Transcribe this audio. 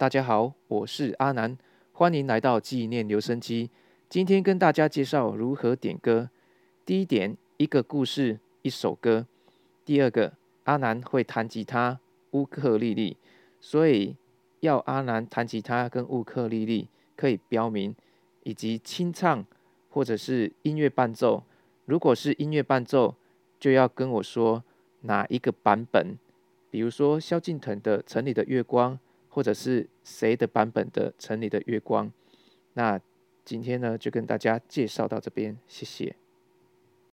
大家好，我是阿南，欢迎来到纪念留声机。今天跟大家介绍如何点歌。第一点，一个故事，一首歌。第二个，阿南会弹吉他、乌克丽丽，所以要阿南弹吉他跟乌克丽丽可以标明，以及清唱或者是音乐伴奏。如果是音乐伴奏，就要跟我说哪一个版本，比如说萧敬腾的《城里的月光》。或者是谁的版本的《城里的月光》？那今天呢，就跟大家介绍到这边，谢谢。